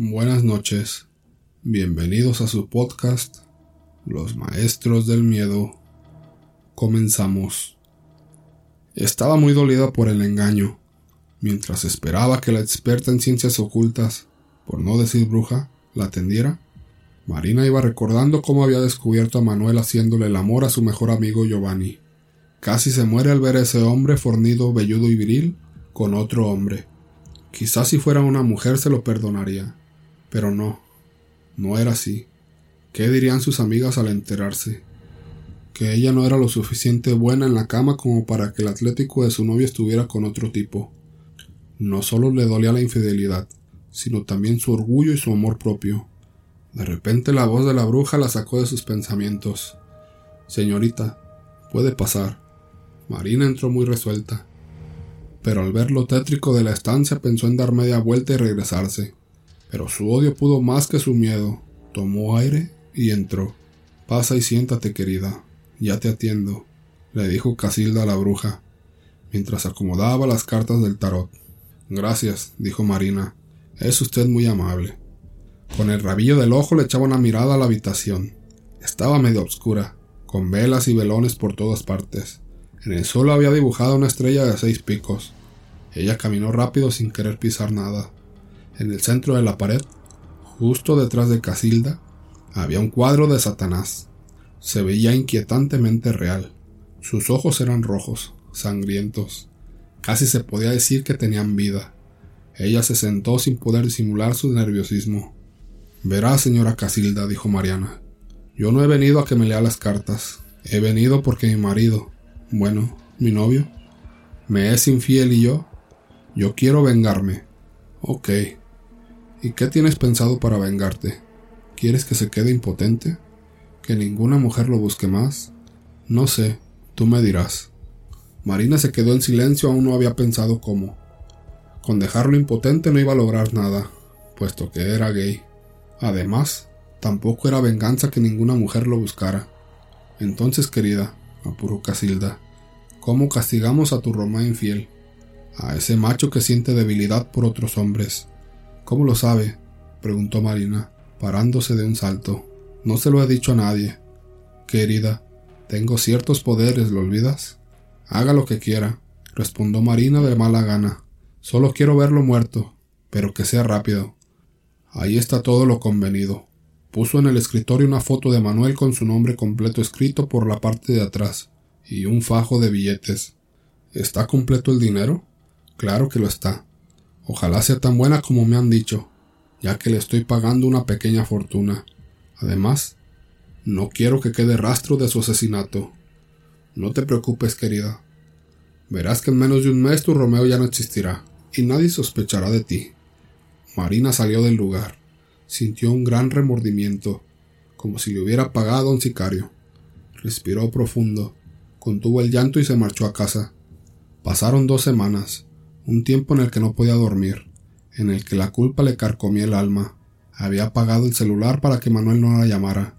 Buenas noches, bienvenidos a su podcast Los Maestros del Miedo. Comenzamos. Estaba muy dolida por el engaño, mientras esperaba que la experta en ciencias ocultas, por no decir bruja, la atendiera. Marina iba recordando cómo había descubierto a Manuel haciéndole el amor a su mejor amigo Giovanni. Casi se muere al ver a ese hombre fornido, velludo y viril con otro hombre. Quizás si fuera una mujer se lo perdonaría, pero no, no era así. ¿Qué dirían sus amigas al enterarse? Que ella no era lo suficiente buena en la cama como para que el atlético de su novio estuviera con otro tipo. No solo le dolía la infidelidad, sino también su orgullo y su amor propio. De repente la voz de la bruja la sacó de sus pensamientos. Señorita, puede pasar. Marina entró muy resuelta, pero al ver lo tétrico de la estancia pensó en dar media vuelta y regresarse. Pero su odio pudo más que su miedo. Tomó aire y entró. Pasa y siéntate, querida. Ya te atiendo, le dijo Casilda a la bruja, mientras acomodaba las cartas del tarot. Gracias, dijo Marina. Es usted muy amable. Con el rabillo del ojo le echaba una mirada a la habitación. Estaba medio oscura, con velas y velones por todas partes. En el suelo había dibujado una estrella de seis picos. Ella caminó rápido sin querer pisar nada. En el centro de la pared, justo detrás de Casilda, había un cuadro de Satanás. Se veía inquietantemente real. Sus ojos eran rojos, sangrientos. Casi se podía decir que tenían vida. Ella se sentó sin poder disimular su nerviosismo. Verá, señora Casilda, dijo Mariana. Yo no he venido a que me lea las cartas. He venido porque mi marido, bueno, mi novio, me es infiel y yo, yo quiero vengarme. Ok. ¿Y qué tienes pensado para vengarte? ¿Quieres que se quede impotente? ¿Que ninguna mujer lo busque más? No sé, tú me dirás. Marina se quedó en silencio, aún no había pensado cómo. Con dejarlo impotente no iba a lograr nada, puesto que era gay. Además, tampoco era venganza que ninguna mujer lo buscara. Entonces, querida, apuró Casilda. ¿Cómo castigamos a tu Roma infiel? A ese macho que siente debilidad por otros hombres. ¿Cómo lo sabe? preguntó Marina, parándose de un salto. No se lo he dicho a nadie. Querida, tengo ciertos poderes, ¿lo olvidas? Haga lo que quiera, respondió Marina de mala gana. Solo quiero verlo muerto, pero que sea rápido. Ahí está todo lo convenido. Puso en el escritorio una foto de Manuel con su nombre completo escrito por la parte de atrás y un fajo de billetes. ¿Está completo el dinero? Claro que lo está. Ojalá sea tan buena como me han dicho, ya que le estoy pagando una pequeña fortuna. Además, no quiero que quede rastro de su asesinato. No te preocupes, querida. Verás que en menos de un mes tu Romeo ya no existirá, y nadie sospechará de ti. Marina salió del lugar sintió un gran remordimiento, como si le hubiera pagado a un sicario. Respiró profundo, contuvo el llanto y se marchó a casa. Pasaron dos semanas, un tiempo en el que no podía dormir, en el que la culpa le carcomía el alma. Había apagado el celular para que Manuel no la llamara,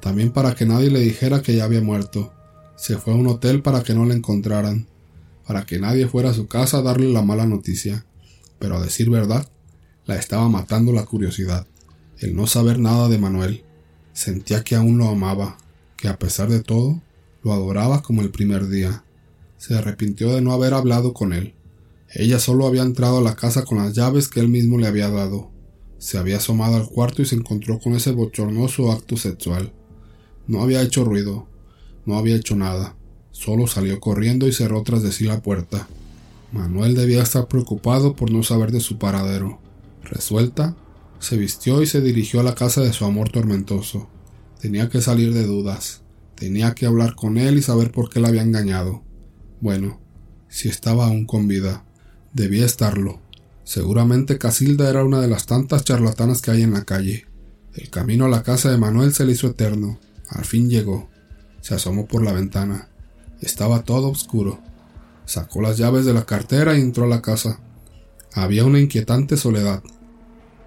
también para que nadie le dijera que ya había muerto. Se fue a un hotel para que no la encontraran, para que nadie fuera a su casa a darle la mala noticia. Pero a decir verdad, la estaba matando la curiosidad el no saber nada de Manuel. Sentía que aún lo amaba, que a pesar de todo, lo adoraba como el primer día. Se arrepintió de no haber hablado con él. Ella solo había entrado a la casa con las llaves que él mismo le había dado. Se había asomado al cuarto y se encontró con ese bochornoso acto sexual. No había hecho ruido, no había hecho nada. Solo salió corriendo y cerró tras de sí la puerta. Manuel debía estar preocupado por no saber de su paradero. Resuelta, se vistió y se dirigió a la casa de su amor tormentoso. Tenía que salir de dudas. Tenía que hablar con él y saber por qué la había engañado. Bueno, si estaba aún con vida. Debía estarlo. Seguramente Casilda era una de las tantas charlatanas que hay en la calle. El camino a la casa de Manuel se le hizo eterno. Al fin llegó. Se asomó por la ventana. Estaba todo oscuro. Sacó las llaves de la cartera y entró a la casa. Había una inquietante soledad.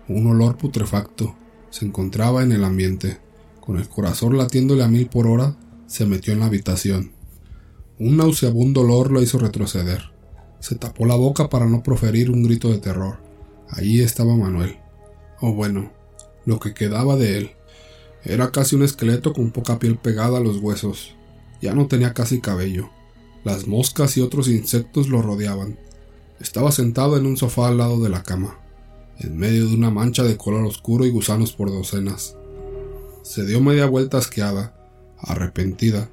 Un olor putrefacto se encontraba en el ambiente. Con el corazón latiéndole a mil por hora, se metió en la habitación. Un nauseabundo olor lo hizo retroceder. Se tapó la boca para no proferir un grito de terror. Allí estaba Manuel. O bueno, lo que quedaba de él. Era casi un esqueleto con poca piel pegada a los huesos. Ya no tenía casi cabello. Las moscas y otros insectos lo rodeaban. Estaba sentado en un sofá al lado de la cama, en medio de una mancha de color oscuro y gusanos por docenas. Se dio media vuelta asqueada, arrepentida,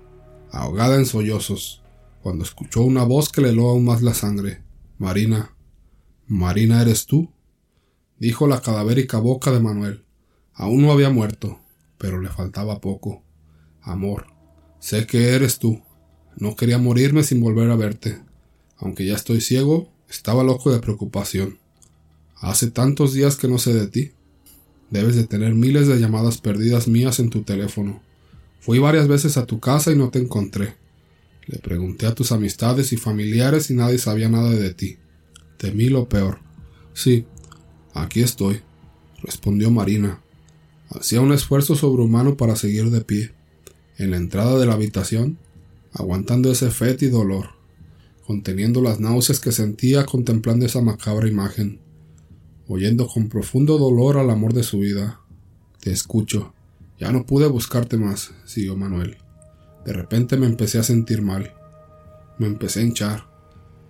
ahogada en sollozos, cuando escuchó una voz que le heló aún más la sangre. Marina. Marina, ¿eres tú? dijo la cadavérica boca de Manuel. Aún no había muerto, pero le faltaba poco. Amor, sé que eres tú. No quería morirme sin volver a verte. Aunque ya estoy ciego, estaba loco de preocupación. Hace tantos días que no sé de ti. Debes de tener miles de llamadas perdidas mías en tu teléfono. Fui varias veces a tu casa y no te encontré. Le pregunté a tus amistades y familiares y nadie sabía nada de ti. Temí lo peor. Sí, aquí estoy, respondió Marina. Hacía un esfuerzo sobrehumano para seguir de pie, en la entrada de la habitación, aguantando ese y dolor conteniendo las náuseas que sentía contemplando esa macabra imagen, oyendo con profundo dolor al amor de su vida. Te escucho. Ya no pude buscarte más, siguió Manuel. De repente me empecé a sentir mal. Me empecé a hinchar.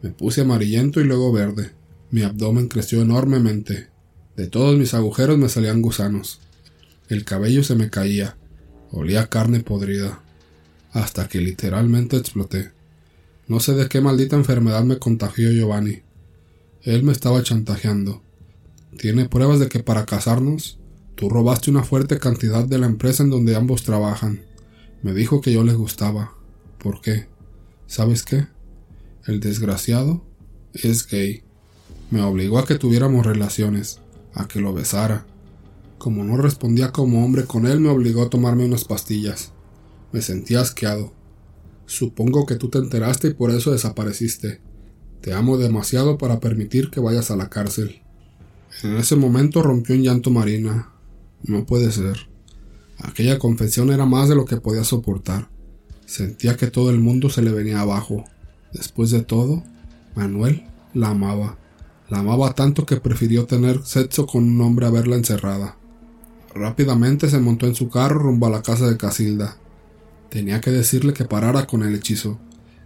Me puse amarillento y luego verde. Mi abdomen creció enormemente. De todos mis agujeros me salían gusanos. El cabello se me caía. Olía carne podrida. Hasta que literalmente exploté. No sé de qué maldita enfermedad me contagió Giovanni. Él me estaba chantajeando. Tiene pruebas de que para casarnos, tú robaste una fuerte cantidad de la empresa en donde ambos trabajan. Me dijo que yo le gustaba. ¿Por qué? ¿Sabes qué? El desgraciado es gay. Me obligó a que tuviéramos relaciones, a que lo besara. Como no respondía como hombre con él, me obligó a tomarme unas pastillas. Me sentía asqueado. Supongo que tú te enteraste y por eso desapareciste. Te amo demasiado para permitir que vayas a la cárcel. En ese momento rompió un llanto Marina. No puede ser. Aquella confesión era más de lo que podía soportar. Sentía que todo el mundo se le venía abajo. Después de todo, Manuel la amaba. La amaba tanto que prefirió tener sexo con un hombre a verla encerrada. Rápidamente se montó en su carro rumbo a la casa de Casilda. Tenía que decirle que parara con el hechizo,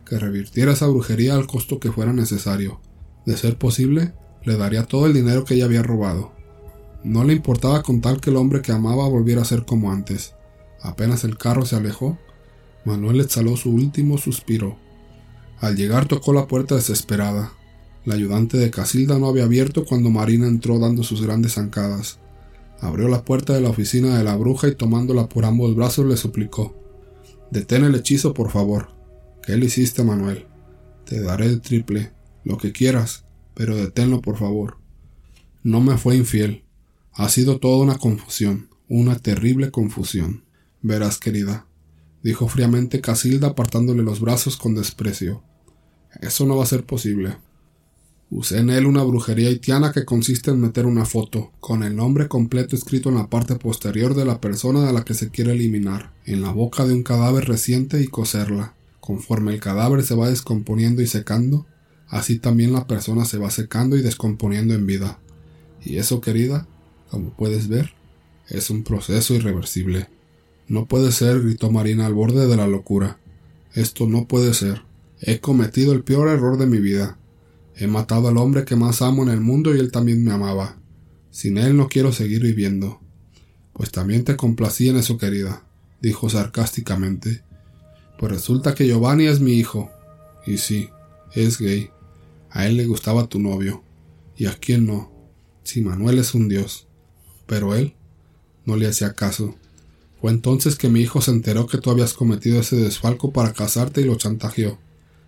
que revirtiera esa brujería al costo que fuera necesario. De ser posible, le daría todo el dinero que ella había robado. No le importaba con tal que el hombre que amaba volviera a ser como antes. Apenas el carro se alejó, Manuel exhaló su último suspiro. Al llegar tocó la puerta desesperada. La ayudante de Casilda no había abierto cuando Marina entró dando sus grandes zancadas. Abrió la puerta de la oficina de la bruja y tomándola por ambos brazos le suplicó Detén el hechizo, por favor. ¿Qué le hiciste, Manuel? Te daré el triple, lo que quieras, pero deténlo, por favor. No me fue infiel. Ha sido toda una confusión, una terrible confusión. Verás, querida, dijo fríamente Casilda apartándole los brazos con desprecio. Eso no va a ser posible. Usé en él una brujería haitiana que consiste en meter una foto, con el nombre completo escrito en la parte posterior de la persona a la que se quiere eliminar, en la boca de un cadáver reciente y coserla. Conforme el cadáver se va descomponiendo y secando, así también la persona se va secando y descomponiendo en vida. Y eso, querida, como puedes ver, es un proceso irreversible. No puede ser, gritó Marina al borde de la locura. Esto no puede ser. He cometido el peor error de mi vida. He matado al hombre que más amo en el mundo y él también me amaba. Sin él no quiero seguir viviendo. Pues también te complací en eso, querida, dijo sarcásticamente. Pues resulta que Giovanni es mi hijo. Y sí, es gay. A él le gustaba tu novio. ¿Y a quién no? Si Manuel es un dios. Pero él no le hacía caso. Fue entonces que mi hijo se enteró que tú habías cometido ese desfalco para casarte y lo chantajeó.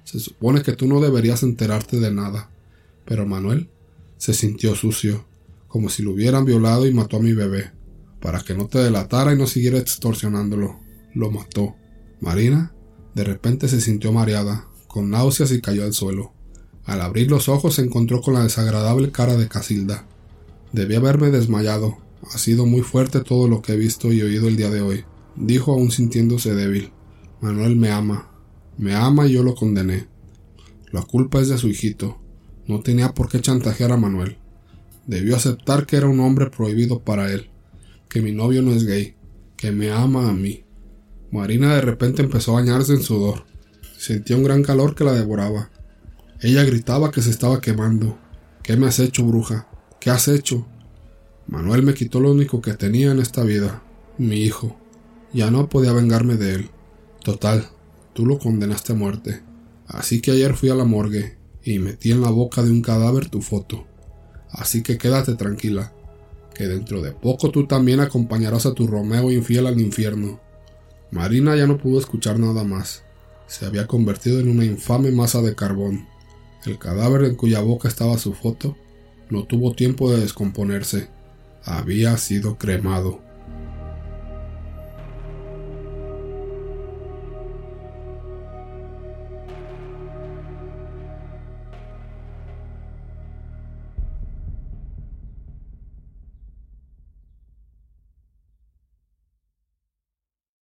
Se supone que tú no deberías enterarte de nada. Pero Manuel se sintió sucio, como si lo hubieran violado y mató a mi bebé, para que no te delatara y no siguiera extorsionándolo. Lo mató. Marina de repente se sintió mareada, con náuseas y cayó al suelo. Al abrir los ojos se encontró con la desagradable cara de Casilda. Debí haberme desmayado. Ha sido muy fuerte todo lo que he visto y oído el día de hoy, dijo aún sintiéndose débil. Manuel me ama, me ama y yo lo condené. La culpa es de su hijito. No tenía por qué chantajear a Manuel. Debió aceptar que era un hombre prohibido para él, que mi novio no es gay, que me ama a mí. Marina de repente empezó a bañarse en sudor. Sentía un gran calor que la devoraba. Ella gritaba que se estaba quemando. ¿Qué me has hecho, bruja? ¿Qué has hecho? Manuel me quitó lo único que tenía en esta vida, mi hijo. Ya no podía vengarme de él. Total, tú lo condenaste a muerte. Así que ayer fui a la morgue y metí en la boca de un cadáver tu foto. Así que quédate tranquila, que dentro de poco tú también acompañarás a tu Romeo infiel al infierno. Marina ya no pudo escuchar nada más. Se había convertido en una infame masa de carbón. El cadáver en cuya boca estaba su foto no tuvo tiempo de descomponerse. Había sido cremado.